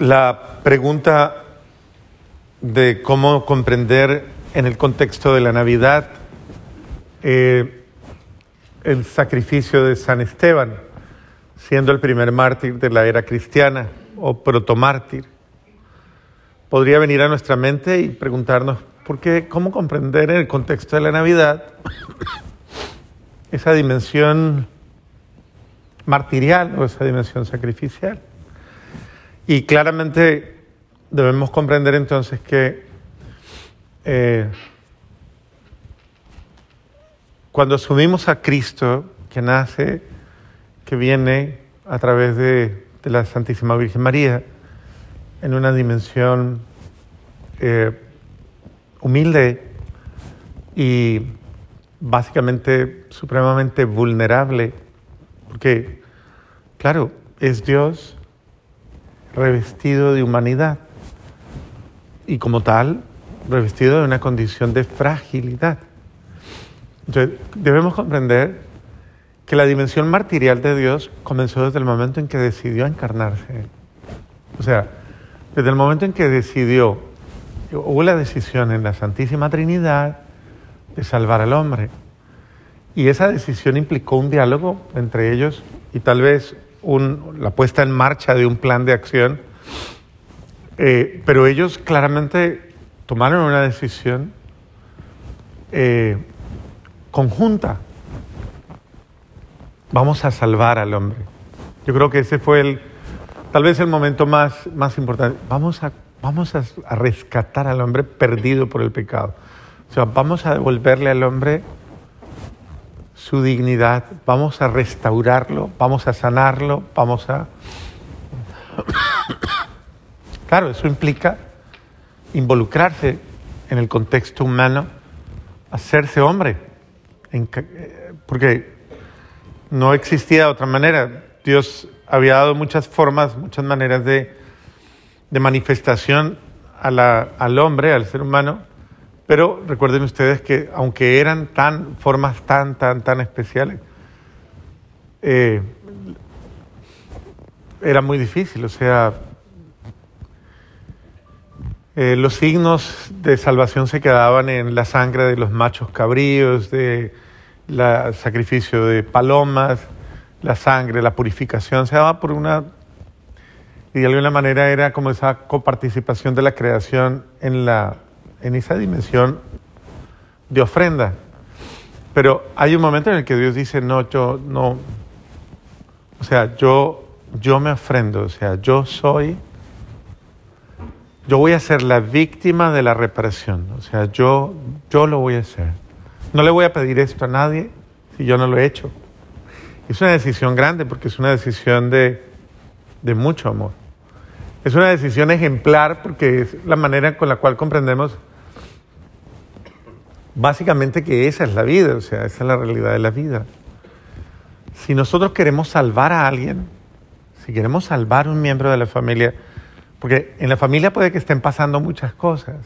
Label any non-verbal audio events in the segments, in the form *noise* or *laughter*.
La pregunta de cómo comprender en el contexto de la Navidad eh, el sacrificio de San Esteban, siendo el primer mártir de la era cristiana o protomártir. Podría venir a nuestra mente y preguntarnos por qué, cómo comprender en el contexto de la Navidad esa dimensión martirial o esa dimensión sacrificial. Y claramente debemos comprender entonces que eh, cuando asumimos a Cristo, que nace, que viene a través de, de la Santísima Virgen María, en una dimensión eh, humilde y básicamente supremamente vulnerable, porque, claro, es Dios revestido de humanidad y como tal revestido de una condición de fragilidad. Entonces, debemos comprender que la dimensión martirial de Dios comenzó desde el momento en que decidió encarnarse. O sea, desde el momento en que decidió, hubo la decisión en la Santísima Trinidad de salvar al hombre. Y esa decisión implicó un diálogo entre ellos y tal vez la puesta en marcha de un plan de acción, eh, pero ellos claramente tomaron una decisión eh, conjunta. Vamos a salvar al hombre. Yo creo que ese fue el, tal vez el momento más, más importante. Vamos, a, vamos a rescatar al hombre perdido por el pecado. O sea, vamos a devolverle al hombre su dignidad, vamos a restaurarlo, vamos a sanarlo, vamos a... *coughs* Claro, eso implica involucrarse en el contexto humano, hacerse hombre, porque no existía otra manera. Dios había dado muchas formas, muchas maneras de, de manifestación a la, al hombre, al ser humano, pero recuerden ustedes que aunque eran tan formas tan, tan, tan especiales, eh, era muy difícil. O sea, eh, los signos de salvación se quedaban en la sangre de los machos cabríos, de el sacrificio de palomas, la sangre, la purificación, se daba por una, y de alguna manera era como esa coparticipación de la creación en la en esa dimensión de ofrenda. Pero hay un momento en el que Dios dice, no, yo no, o sea, yo, yo me ofrendo, o sea, yo soy, yo voy a ser la víctima de la reparación, o sea, yo, yo lo voy a hacer. No le voy a pedir esto a nadie si yo no lo he hecho. Es una decisión grande porque es una decisión de, de mucho amor. Es una decisión ejemplar porque es la manera con la cual comprendemos básicamente que esa es la vida, o sea, esa es la realidad de la vida. Si nosotros queremos salvar a alguien, si queremos salvar a un miembro de la familia, porque en la familia puede que estén pasando muchas cosas,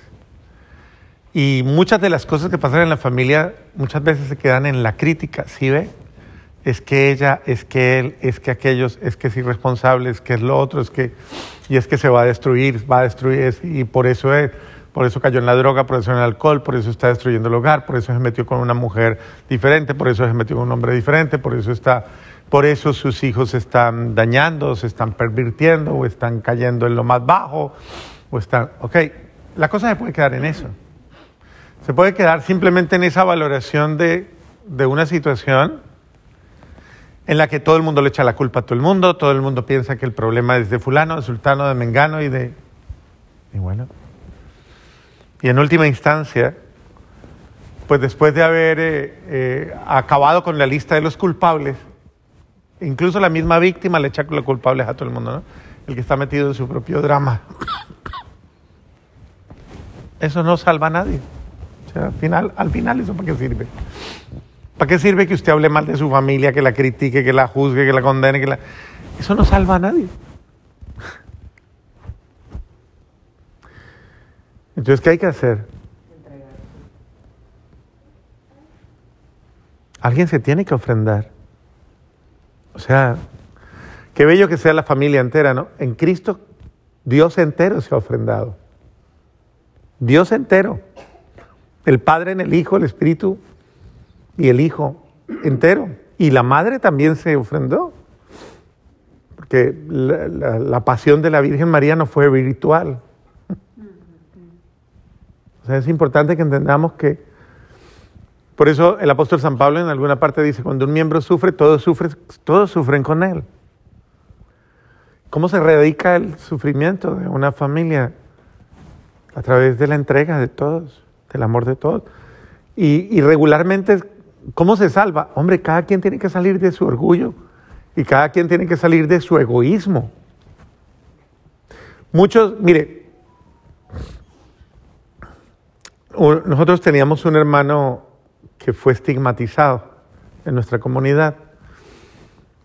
y muchas de las cosas que pasan en la familia muchas veces se quedan en la crítica, ¿sí ve? Es que ella, es que él, es que aquellos, es que es irresponsable, es que es lo otro, es que, y es que se va a destruir, va a destruir, y por eso es por eso cayó en la droga, por eso en el alcohol, por eso está destruyendo el hogar, por eso se metió con una mujer diferente, por eso se metió con un hombre diferente, por eso está, por eso sus hijos se están dañando, se están pervirtiendo, o están cayendo en lo más bajo, o están, ok, la cosa se puede quedar en eso. Se puede quedar simplemente en esa valoración de, de una situación en la que todo el mundo le echa la culpa a todo el mundo, todo el mundo piensa que el problema es de fulano, de sultano, de mengano y de... Y bueno, y en última instancia, pues después de haber eh, eh, acabado con la lista de los culpables, incluso la misma víctima le echa los culpables a todo el mundo, ¿no? El que está metido en su propio drama. Eso no salva a nadie. O sea, al final, al final ¿eso para qué sirve? ¿Para qué sirve que usted hable mal de su familia, que la critique, que la juzgue, que la condene? Que la... Eso no salva a nadie. Entonces, ¿qué hay que hacer? Alguien se tiene que ofrendar. O sea, qué bello que sea la familia entera, ¿no? En Cristo Dios entero se ha ofrendado. Dios entero. El Padre en el Hijo, el Espíritu y el Hijo entero. Y la Madre también se ofrendó. Porque la, pasión de la Virgen María no fue virtual. O sea, es importante que entendamos que, por eso el apóstol San Pablo en alguna parte dice, cuando un miembro sufre, todos, sufren, con él. ¿Cómo se radica el sufrimiento de una familia? A través de la entrega de todos, del amor de todos. Y, regularmente, ¿cómo se salva? Hombre, cada quien tiene que salir de su orgullo y cada quien tiene que salir de su egoísmo. Muchos, mire, nosotros teníamos un hermano que fue estigmatizado en nuestra comunidad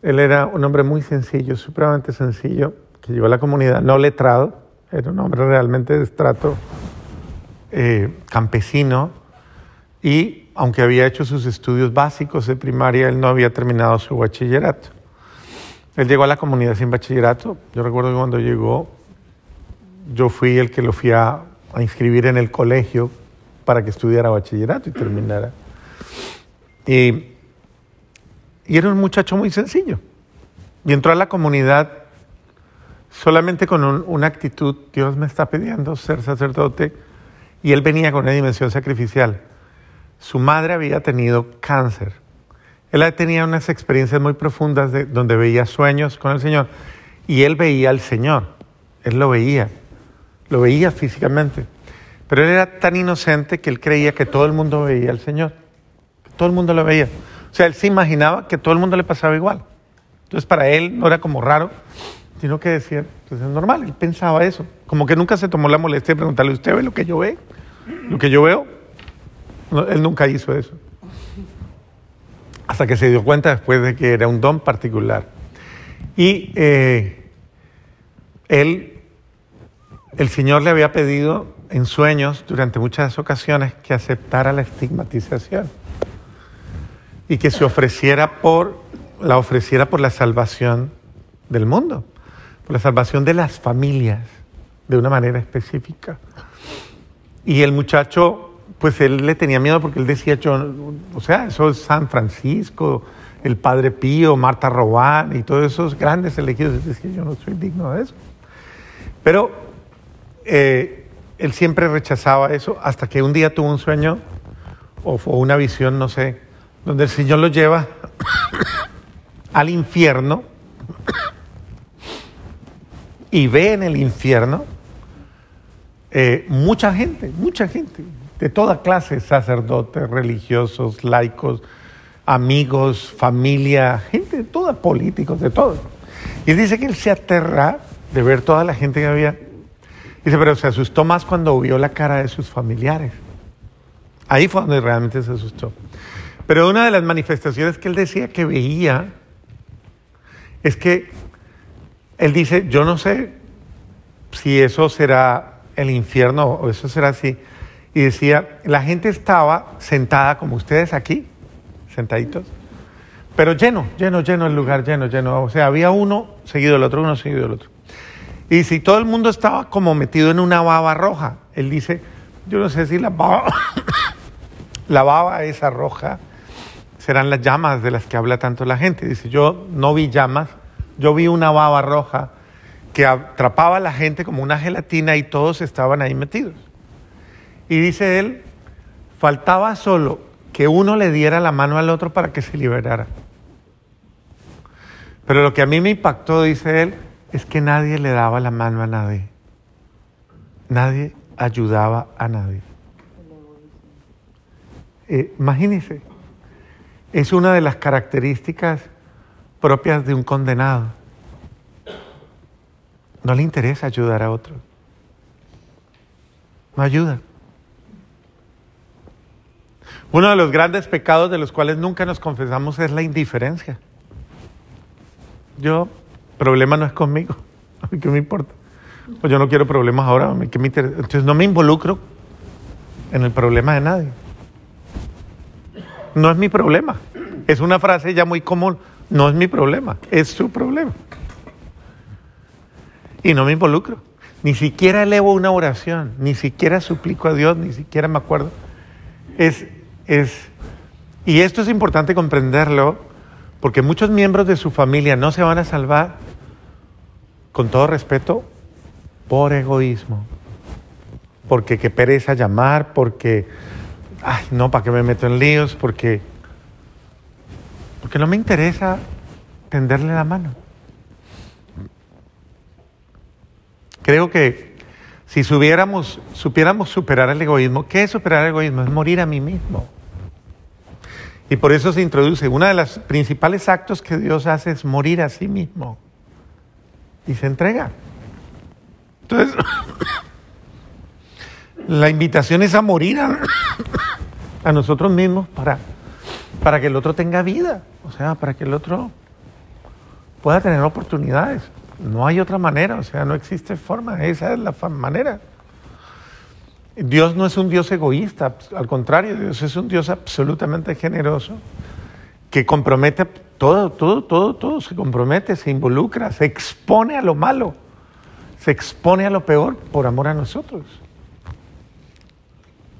él era un hombre muy sencillo, supremamente sencillo, que llegó a la comunidad, no letrado, era un hombre realmente de estrato eh, campesino y aunque había hecho sus estudios básicos de primaria, él no había terminado su bachillerato. Él llegó a la comunidad sin bachillerato. Yo recuerdo que cuando llegó, yo fui el que lo fui a, a inscribir en el colegio para que estudiara bachillerato y terminara. Y y era un muchacho muy sencillo. Y entró a la comunidad solamente con una actitud, Dios me está pidiendo ser sacerdote, y él venía con una dimensión sacrificial. Su madre había tenido cáncer. Él tenía unas experiencias muy profundas de, donde veía sueños con el Señor, y él veía al Señor, él lo veía, lo veía físicamente. Pero él era tan inocente que él creía que todo el mundo veía al Señor, que todo el mundo lo veía. O sea, él se imaginaba que todo el mundo le pasaba igual. Entonces para él no era como raro, sino que decía, pues es normal, él pensaba eso. Como que nunca se tomó la molestia de preguntarle, ¿usted ve lo que yo ve? ¿Lo que yo veo? él nunca hizo eso. Hasta que se dio cuenta después de que era un don particular. Y eh, él, el Señor le había pedido en sueños durante muchas ocasiones que aceptara la estigmatización y que se ofreciera por, la ofreciera por la salvación del mundo, por la salvación de las familias, de una manera específica. Y el muchacho, pues él le tenía miedo porque él decía, yo, o sea, eso es San Francisco, el Padre Pío, Marta Robán y todos esos grandes elegidos. Él yo no soy digno de eso. Pero eh, él siempre rechazaba eso hasta que un día tuvo un sueño o, una visión, no sé, donde el Señor lo lleva *coughs* al infierno y ve en el infierno eh, mucha gente, mucha gente, de toda clase, sacerdotes, religiosos, laicos, amigos, familia, gente de toda, políticos, de todo. Y dice que él se aterra de ver toda la gente que había. Dice, pero se asustó más cuando vio la cara de sus familiares. Ahí fue donde realmente se asustó. Pero una de las manifestaciones que él decía que veía es que él dice, yo no sé si eso será el infierno o eso será así. Y decía, la gente estaba sentada como ustedes aquí, sentaditos, pero lleno, lleno, lleno el lugar, lleno, lleno. O sea, había uno seguido del otro, uno seguido del otro. Y si todo el mundo estaba como metido en una baba roja, él dice, yo no sé si la baba, *coughs* la baba esa roja serán las llamas de las que habla tanto la gente. Dice, yo no vi llamas, yo vi una baba roja que atrapaba a la gente como una gelatina y todos estaban ahí metidos. Y dice él, faltaba solo que uno le diera la mano al otro para que se liberara. Pero lo que a mí me impactó, dice él, es que nadie le daba la mano a nadie. Nadie ayudaba a nadie. Eh, imagínense, es una de las características propias de un condenado. No le interesa ayudar a otro. No ayuda. Uno de los grandes pecados de los cuales nunca nos confesamos es la indiferencia. Yo, problema no es conmigo. *laughs* Qué me importa. Pues yo no quiero problemas ahora. ¿qué me interesa? Entonces no me involucro en el problema de nadie. No es mi problema. Es una frase ya muy común. No es mi problema, es su problema. Y no me involucro. ni siquiera elevo una oración, ni siquiera suplico a Dios, ni siquiera me acuerdo. Es, es, y esto es importante comprenderlo, porque muchos miembros de su familia no se van a salvar, con todo respeto, por egoísmo. Porque qué pereza llamar, porque, ay, no, ¿para qué me meto en líos? Porque, porque no me interesa tenderle la mano. Creo que si supiéramos, supiéramos superar el egoísmo, ¿qué es superar el egoísmo? Es morir a mí mismo. Y por eso se introduce, uno de los principales actos que Dios hace es morir a sí mismo. Y se entrega. Entonces, la invitación es a morir a, nosotros mismos para, para que el otro tenga vida, o sea, para que el otro pueda tener oportunidades. No hay otra manera, o sea, no existe forma, esa es la manera. Dios no es un Dios egoísta, al contrario, Dios es un Dios absolutamente generoso, que compromete todo, todo, todo, todo, se compromete, se involucra, se expone a lo malo, se expone a lo peor por amor a nosotros.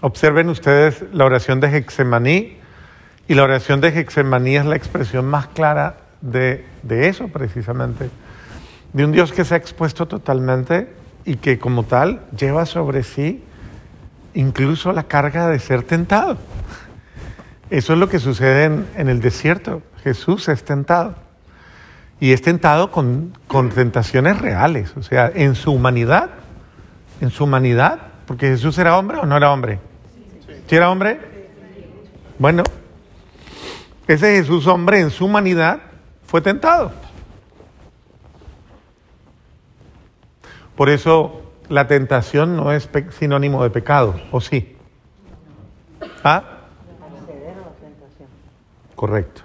Observen ustedes la oración de Hexemaní, y la oración de Hexemaní es la expresión más clara de, de eso precisamente de un Dios que se ha expuesto totalmente y que como tal lleva sobre sí incluso la carga de ser tentado. Eso es lo que sucede en, el desierto. Jesús es tentado. Y es tentado con, tentaciones reales, o sea, en su humanidad, en su humanidad, porque Jesús era hombre o no era hombre. ¿Sí era hombre? Bueno, ese Jesús hombre en su humanidad fue tentado. Por eso la tentación no es sinónimo de pecado, ¿o sí? ¿Ah? Correcto.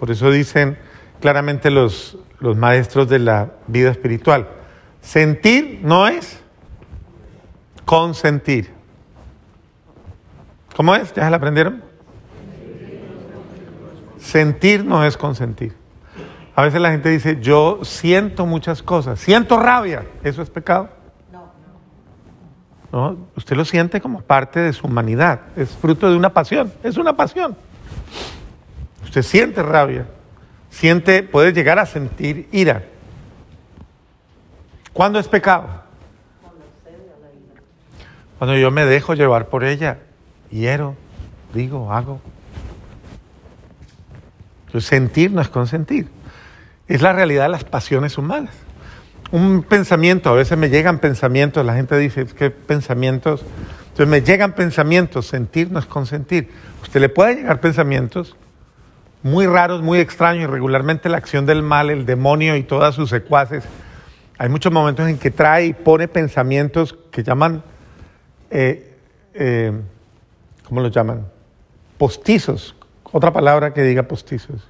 Por eso dicen claramente los, los maestros de la vida espiritual, sentir no es consentir. ¿Cómo es? ¿Ya se la aprendieron? Sentir no es consentir. A veces la gente dice, yo siento muchas cosas, siento rabia, ¿eso es pecado? No. no. Usted lo siente como parte de su humanidad, es fruto de una pasión, es una pasión. Usted siente rabia, siente, puede llegar a sentir ira. ¿Cuándo es pecado? Cuando yo me dejo llevar por ella, hiero, digo, hago. Entonces, sentir no es consentir. Es la realidad de las pasiones humanas. Un pensamiento, a veces me llegan pensamientos, la gente dice, ¿qué pensamientos? Entonces me llegan pensamientos, sentir no es consentir. Usted le puede llegar pensamientos muy raros, muy extraños, y regularmente la acción del mal, el demonio y todas sus secuaces. Hay muchos momentos en que trae y pone pensamientos que llaman, eh, eh, ¿cómo los llaman? Postizos. Otra palabra que diga postizos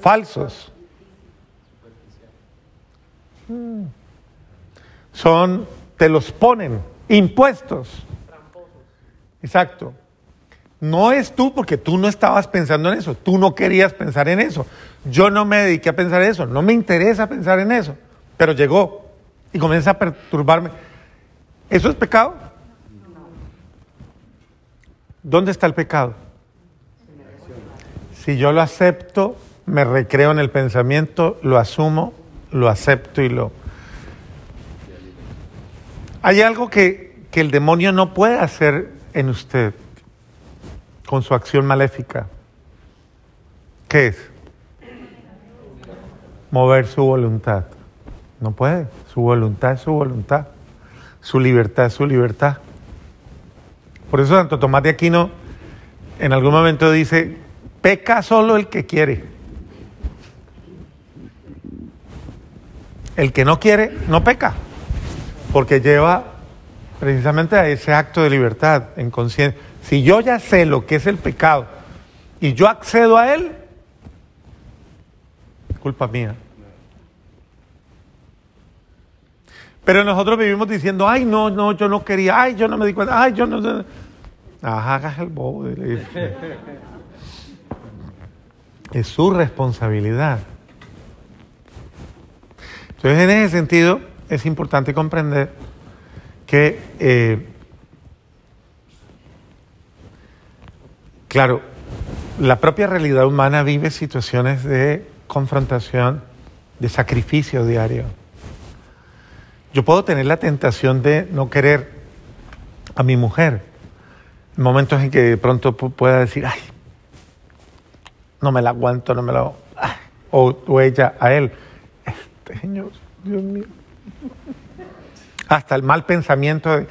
falsos. Son, te los ponen, impuestos. Exacto. No es tú porque tú no estabas pensando en eso, tú no querías pensar en eso. Yo no me dediqué a pensar en eso, no me interesa pensar en eso, pero llegó y comienza a perturbarme. ¿Eso es pecado? ¿Dónde está el pecado? Si yo lo acepto, me recreo en el pensamiento, lo asumo, lo acepto y lo... Hay algo que, que el demonio no puede hacer en usted con su acción maléfica. ¿Qué es? Mover su voluntad. No puede. Su voluntad es su voluntad. Su libertad es su libertad. Por eso Santo Tomás de Aquino en algún momento dice, peca solo el que quiere. El que no quiere, no peca, porque lleva precisamente a ese acto de libertad en conciencia. Si yo ya sé lo que es el pecado y yo accedo a él, culpa mía. Pero nosotros vivimos diciendo, ay, no, no, yo no quería, ay, yo no me di cuenta, ay, yo no. Ajá, hagas el bobo. *laughs* Es su responsabilidad. Entonces, en ese sentido, es importante comprender que, eh, claro, la propia realidad humana vive situaciones de confrontación, de sacrificio diario. Yo puedo tener la tentación de no querer a mi mujer, en momentos en que de pronto pueda decir, ay, no me la aguanto, no me la... O, ella a él, este señor, Dios mío. Hasta el mal pensamiento de,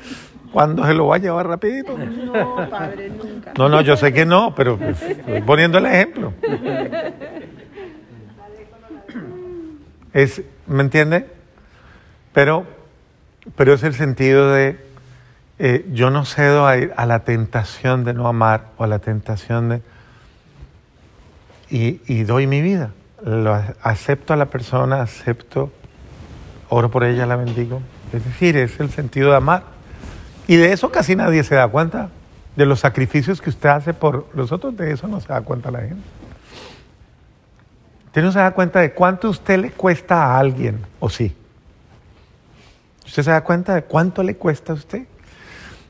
¿cuándo se lo va a llevar rapidito? No, padre, nunca. No, no, yo sé que no, pero estoy poniendo el ejemplo. Es, ¿Me entiende? Pero, pero es el sentido de eh, yo no cedo a, a, la tentación de no amar o a la tentación de... Y, y doy mi vida. Lo, acepto a la persona, acepto, oro por ella, la bendigo. Es decir, es el sentido de amar. Y de eso casi nadie se da cuenta. De los sacrificios que usted hace por los otros, de eso no se da cuenta la gente. Usted no se da cuenta de cuánto usted le cuesta a alguien, ¿o sí? ¿Usted se da cuenta de cuánto le cuesta a usted?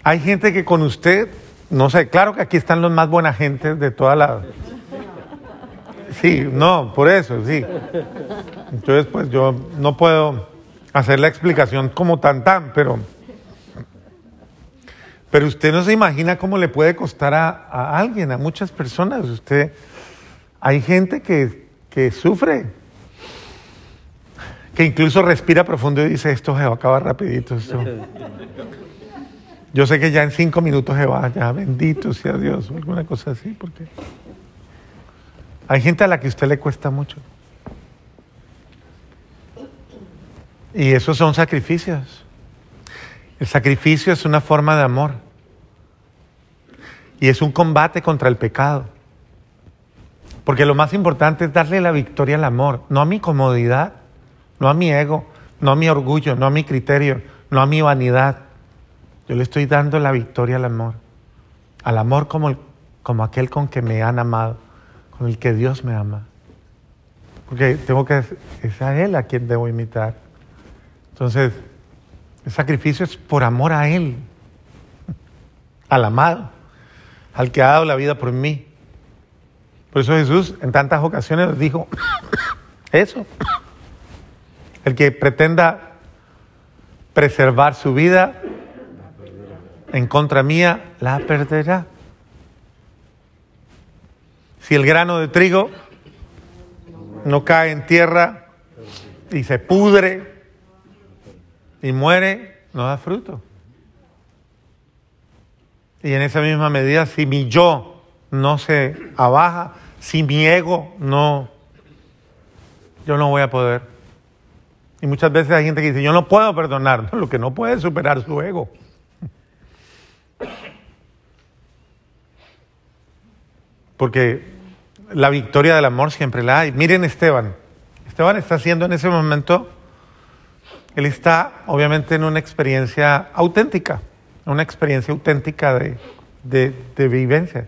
Hay gente que con usted, no sé, claro que aquí están los más buenas gentes de toda la... Sí, no, por eso, sí. Entonces, pues yo no puedo hacer la explicación como tan tan, pero... Pero usted no se imagina cómo le puede costar a, a alguien, a muchas personas. Usted, hay gente que que sufre, que incluso respira profundo y dice, esto se va a acabar rapidito. Yo sé que ya en cinco minutos se va, ya bendito sea Dios, o alguna cosa así, porque hay gente a la que usted le cuesta mucho. Y esos son sacrificios. El sacrificio es una forma de amor. Y es un combate contra el pecado. Porque lo más importante es darle la victoria al amor, no a mi comodidad, no a mi ego, no a mi orgullo, no a mi criterio, no a mi vanidad. Yo le estoy dando la victoria al amor. Al amor como, como aquel con que me han amado, con el que Dios me ama. Porque tengo que, es a Él a quien debo imitar. Entonces, el sacrificio es por amor a Él, al amado, al que ha dado la vida por mí. Por eso Jesús en tantas ocasiones dijo *coughs* eso. El que pretenda preservar su vida en contra mía, la perderá. Si el grano de trigo no cae en tierra y se pudre y muere, no da fruto. Y en esa misma medida, si mi yo no se abaja, si mi ego no, yo no voy a poder. Y muchas veces hay gente que dice, yo no puedo perdonar, *laughs* lo que no puede es superar su ego. Porque la victoria del amor siempre la hay. Miren Esteban. Esteban está haciendo en ese momento, él está obviamente en una experiencia auténtica, una experiencia auténtica de, de, de vivencia.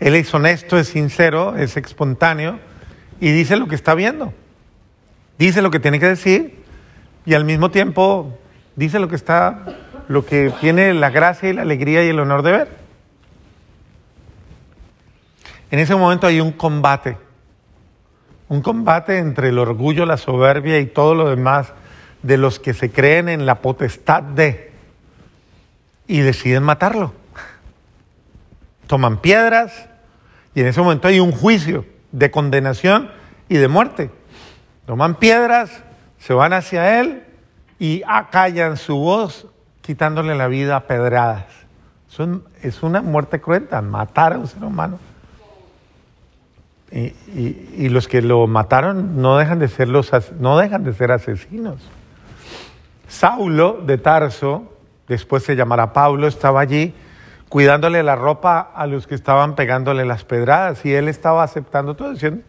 Él es honesto, es sincero, es espontáneo y dice lo que está viendo. Dice lo que tiene que decir y al mismo tiempo dice lo que está, lo que tiene la gracia y la alegría y el honor de ver. En ese momento hay un combate, un combate entre el orgullo, la soberbia y todo lo demás de los que se creen en la potestad de y deciden matarlo. Toman piedras, y en ese momento hay un juicio de condenación y de muerte. Toman piedras, se van hacia él y acallan su voz quitándole la vida a pedradas. es una muerte cruenta, matar a un ser humano. Y, los que lo mataron no dejan de ser los no dejan de ser asesinos. Saulo de Tarso, después se llamará Pablo, estaba allí cuidándole la ropa a los que estaban pegándole las pedradas y él estaba aceptando todo, diciendo,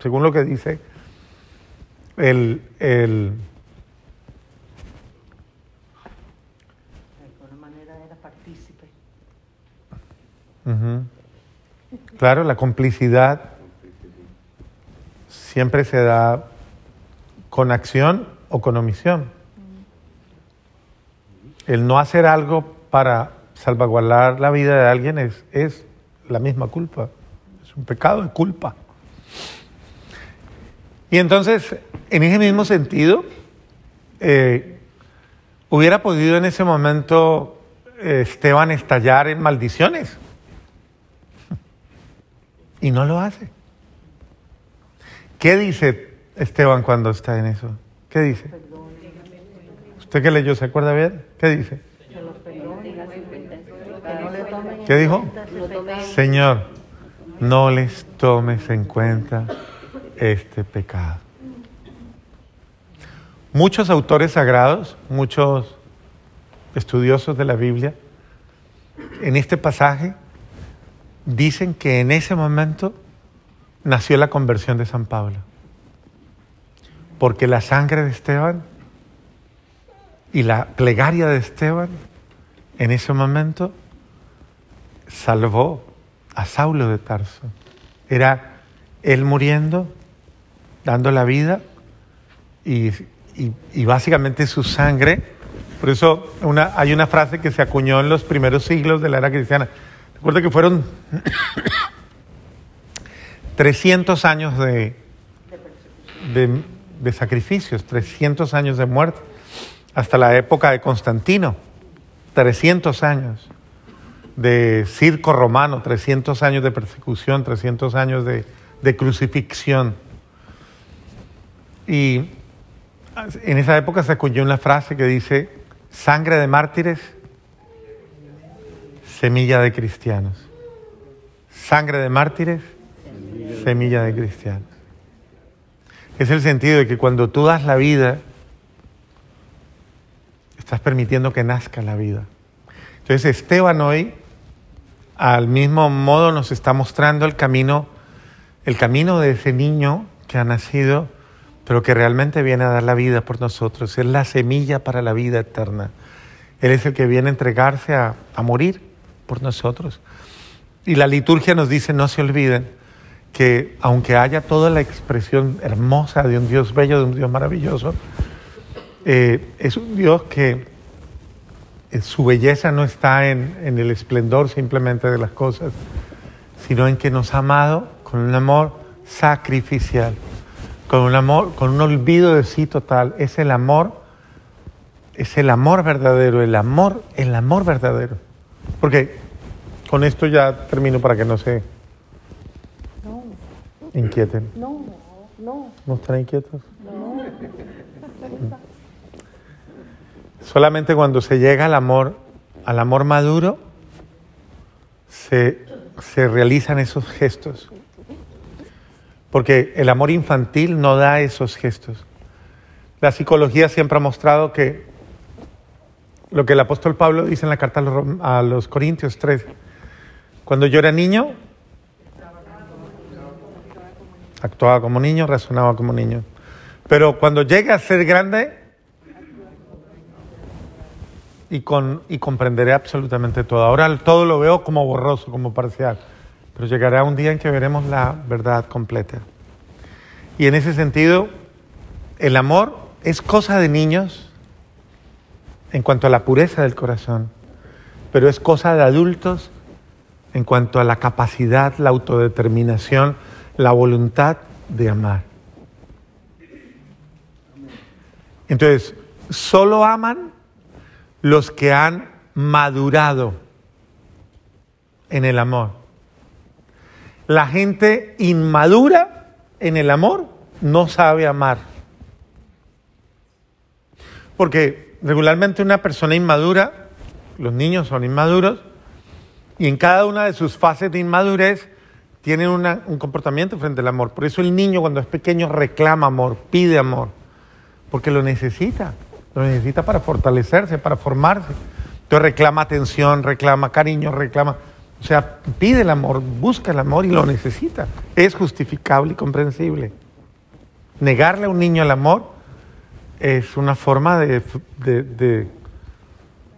según lo que dice el... el era partícipe. Claro, la complicidad siempre se da con acción o con omisión. El no hacer algo para salvaguardar la vida de alguien es, es la misma culpa. Es un pecado de culpa. Y entonces, en ese mismo sentido, eh, hubiera podido en ese momento eh, Esteban estallar en maldiciones. Y no lo hace. ¿Qué dice Esteban cuando está en eso? ¿Qué dice? ¿Usted qué leyó? ¿Se acuerda bien? ¿Qué dice? ¿Qué dijo? Señor, no les tomes en cuenta este pecado. Muchos autores sagrados, muchos estudiosos de la Biblia, en este pasaje dicen que en ese momento nació la conversión de San Pablo. Porque la sangre de Esteban y la plegaria de Esteban en ese momento salvó a Saulo de Tarso. Era él muriendo, dando la vida y, básicamente su sangre. Por eso hay una frase que se acuñó en los primeros siglos de la era cristiana. Recuerda que fueron *coughs* 300 años de, de, sacrificios, 300 años de muerte, hasta la época de Constantino, 300 años de circo romano, 300 años de persecución, 300 años de, de crucifixión. Y en esa época se acuñó una frase que dice, sangre de mártires, semilla de cristianos. Sangre de mártires, semilla de cristianos. Es el sentido de que cuando tú das la vida, estás permitiendo que nazca la vida. Entonces Esteban hoy, al mismo modo, nos está mostrando el camino, el camino de ese niño que ha nacido, pero que realmente viene a dar la vida por nosotros. Es la semilla para la vida eterna. Él es el que viene a entregarse a, a morir por nosotros. Y la liturgia nos dice, no se olviden, que aunque haya toda la expresión hermosa de un Dios bello, de un Dios maravilloso, eh, es un Dios que su belleza no está en, en, el esplendor simplemente de las cosas, sino en que nos ha amado con un amor sacrificial, con un amor, con un olvido de sí total. Es el amor, es el amor verdadero, el amor, el amor verdadero. Porque con esto ya termino para que no se inquieten. No, no. ¿No están inquietos? No. Solamente cuando se llega al amor, al amor maduro, se, se realizan esos gestos. Porque el amor infantil no da esos gestos. La psicología siempre ha mostrado que lo que el apóstol Pablo dice en la carta a los, Corintios 3, cuando yo era niño, actuaba como niño, razonaba como niño. Pero cuando llegue a ser grande y, con, y comprenderé absolutamente todo. Ahora todo lo veo como borroso, como parcial, pero llegará un día en que veremos la verdad completa. Y en ese sentido, el amor es cosa de niños en cuanto a la pureza del corazón, pero es cosa de adultos en cuanto a la capacidad, la autodeterminación, la voluntad de amar. Entonces, solo aman los que han madurado en el amor. La gente inmadura en el amor no sabe amar. Porque regularmente una persona inmadura, los niños son inmaduros, y en cada una de sus fases de inmadurez tienen un comportamiento frente al amor. Por eso el niño cuando es pequeño reclama amor, pide amor, porque lo necesita, lo necesita para fortalecerse, para formarse. Entonces reclama atención, reclama cariño, reclama, o sea, pide el amor, busca el amor y lo necesita. Es justificable y comprensible. Negarle a un niño el amor es una forma de, de,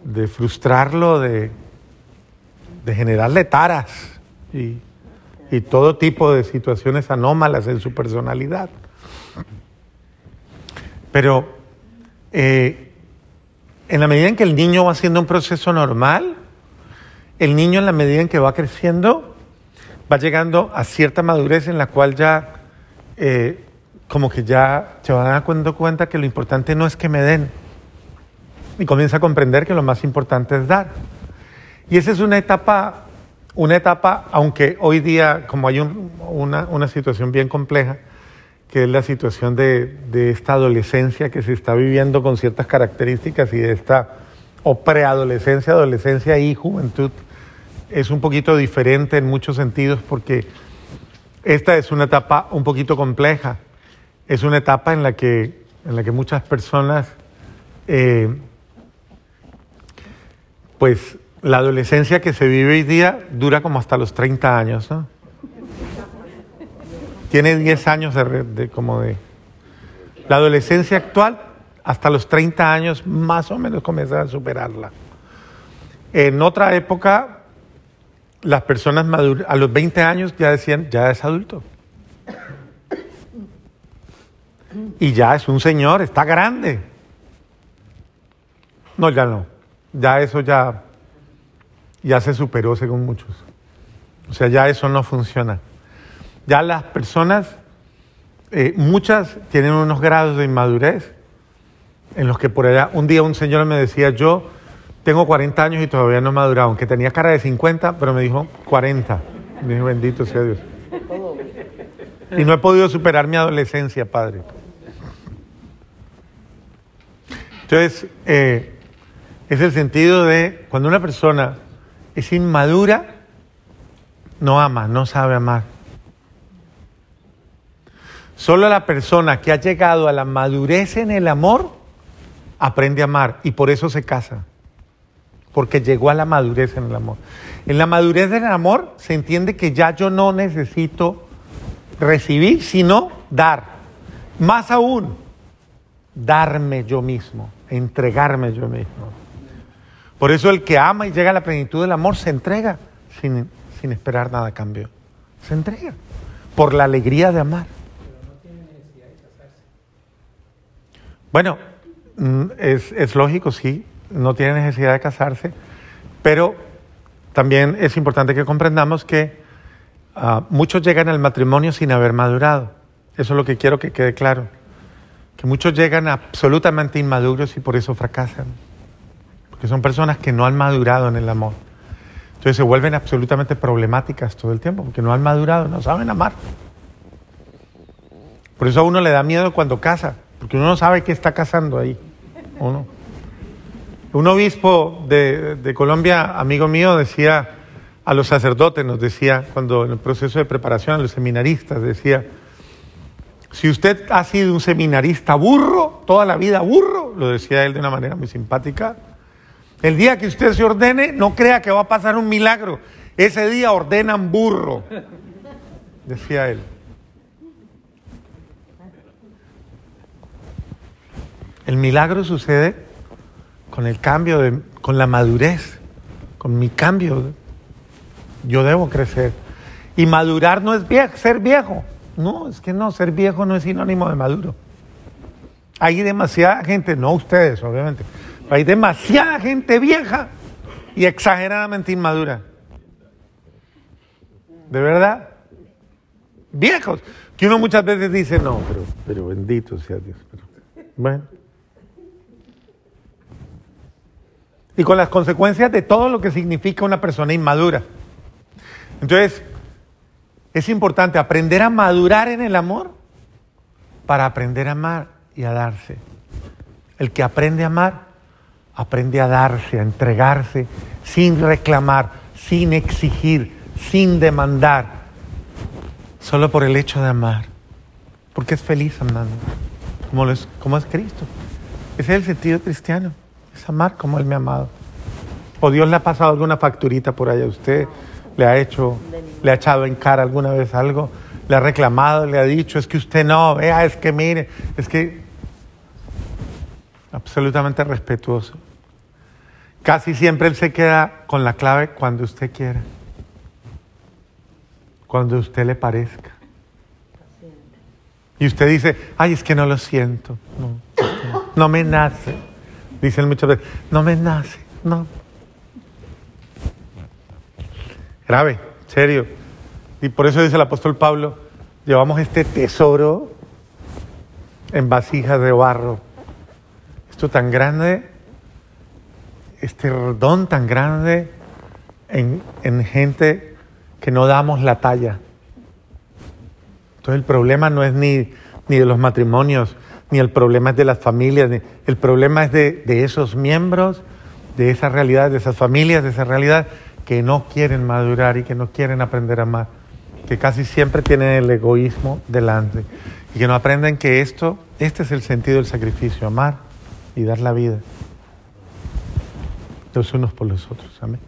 de frustrarlo, de, generarle taras. Y, y todo tipo de situaciones anómalas en su personalidad. Pero eh, en la medida en que el niño va haciendo un proceso normal, el niño en la medida en que va creciendo, va llegando a cierta madurez en la cual ya, eh, como que ya se va dando cuenta que lo importante no es que me den, y comienza a comprender que lo más importante es dar. Y esa es una etapa, una etapa, aunque hoy día, como hay una, una, situación bien compleja, que es la situación de, esta adolescencia que se está viviendo con ciertas características y de esta o preadolescencia, adolescencia y juventud, es un poquito diferente en muchos sentidos porque esta es una etapa un poquito compleja. Es una etapa en la que, en la que muchas personas eh, pues la adolescencia que se vive hoy día dura como hasta los 30 años, ¿no? Tiene 10 años de, como de... La adolescencia actual, hasta los 30 años, más o menos comienzan a superarla. En otra época, las personas maduras, a los 20 años ya decían, ya es adulto. Y ya es un señor, está grande. No, ya no ya eso ya, ya se superó según muchos. O sea, ya eso no funciona. Ya las personas, eh, muchas tienen unos grados de inmadurez en los que por allá, un día un señor me decía, yo tengo 40 años y todavía no he madurado, aunque tenía cara de 50, pero me dijo 40. Me dijo, bendito sea Dios. Y no he podido superar mi adolescencia, padre. Entonces, eh, es el sentido de cuando una persona es inmadura, no ama, no sabe amar. Solo la persona que ha llegado a la madurez en el amor aprende a amar y por eso se casa, porque llegó a la madurez en el amor. En la madurez del amor se entiende que ya yo no necesito recibir, sino dar. Más aún, darme yo mismo, entregarme yo mismo. Por eso el que ama y llega a la plenitud del amor se entrega sin, esperar nada a cambio. Se entrega por la alegría de amar. Pero no tiene necesidad de casarse. Bueno, mm, es, lógico, sí, no tiene necesidad de casarse, pero también es importante que comprendamos que ah, muchos llegan al matrimonio sin haber madurado. Eso es lo que quiero que quede claro. Que muchos llegan absolutamente inmaduros y por eso fracasan que son personas que no han madurado en el amor. Entonces se vuelven absolutamente problemáticas todo el tiempo, porque no han madurado, no saben amar. Por eso a uno le da miedo cuando casa, porque uno no sabe qué está casando ahí. Uno. Un obispo de, de Colombia, amigo mío, decía a los sacerdotes, nos decía, cuando en el proceso de preparación, a los seminaristas, decía, si usted ha sido un seminarista burro, toda la vida burro, lo decía él de una manera muy simpática, el día que usted se ordene, no crea que va a pasar un milagro. Ese día ordenan burro, decía él. El milagro sucede con el cambio, de, con la madurez, con mi cambio. Yo debo crecer. Y madurar no es ser viejo. No, es que no, ser viejo no es sinónimo de maduro. Hay demasiada gente, no ustedes, obviamente, hay demasiada gente vieja y exageradamente inmadura. ¿De verdad? Viejos. Que uno muchas veces dice, no, pero, pero bendito sea Dios. bueno. Y con las consecuencias de todo lo que significa una persona inmadura. Entonces, es importante aprender a madurar en el amor para aprender a amar y a darse. El que aprende a amar aprende a darse, a entregarse sin reclamar, sin exigir, sin demandar, solo por el hecho de amar, porque es feliz amando, como, es, como es Cristo. Ese es el sentido cristiano, amar como Él me ha amado. O Dios le ha pasado alguna facturita por allá a usted, le ha hecho, le ha echado en cara alguna vez algo, le ha reclamado, le ha dicho, es que usted no, vea, es que mire, es que absolutamente respetuoso. Casi siempre Él se queda con la clave cuando usted quiera, cuando usted le parezca. Y usted dice, ay, es que no lo siento, no, no me nace, Dicen muchas veces, no me nace, no. Grave, serio. Y por eso dice el apóstol Pablo, llevamos este tesoro en vasijas de barro. Esto tan grande, este don tan grande en, en gente que no damos la talla. Entonces el problema no es ni, ni de los matrimonios, ni el problema es de las familias, ni, el problema es de, esos miembros, de esa realidad, de esas familias, de esa realidad que no quieren madurar y que no quieren aprender a amar, que casi siempre tienen el egoísmo delante y que no aprenden que esto, este es el sentido del sacrificio, amar y dar la vida los unos por los otros. Amén.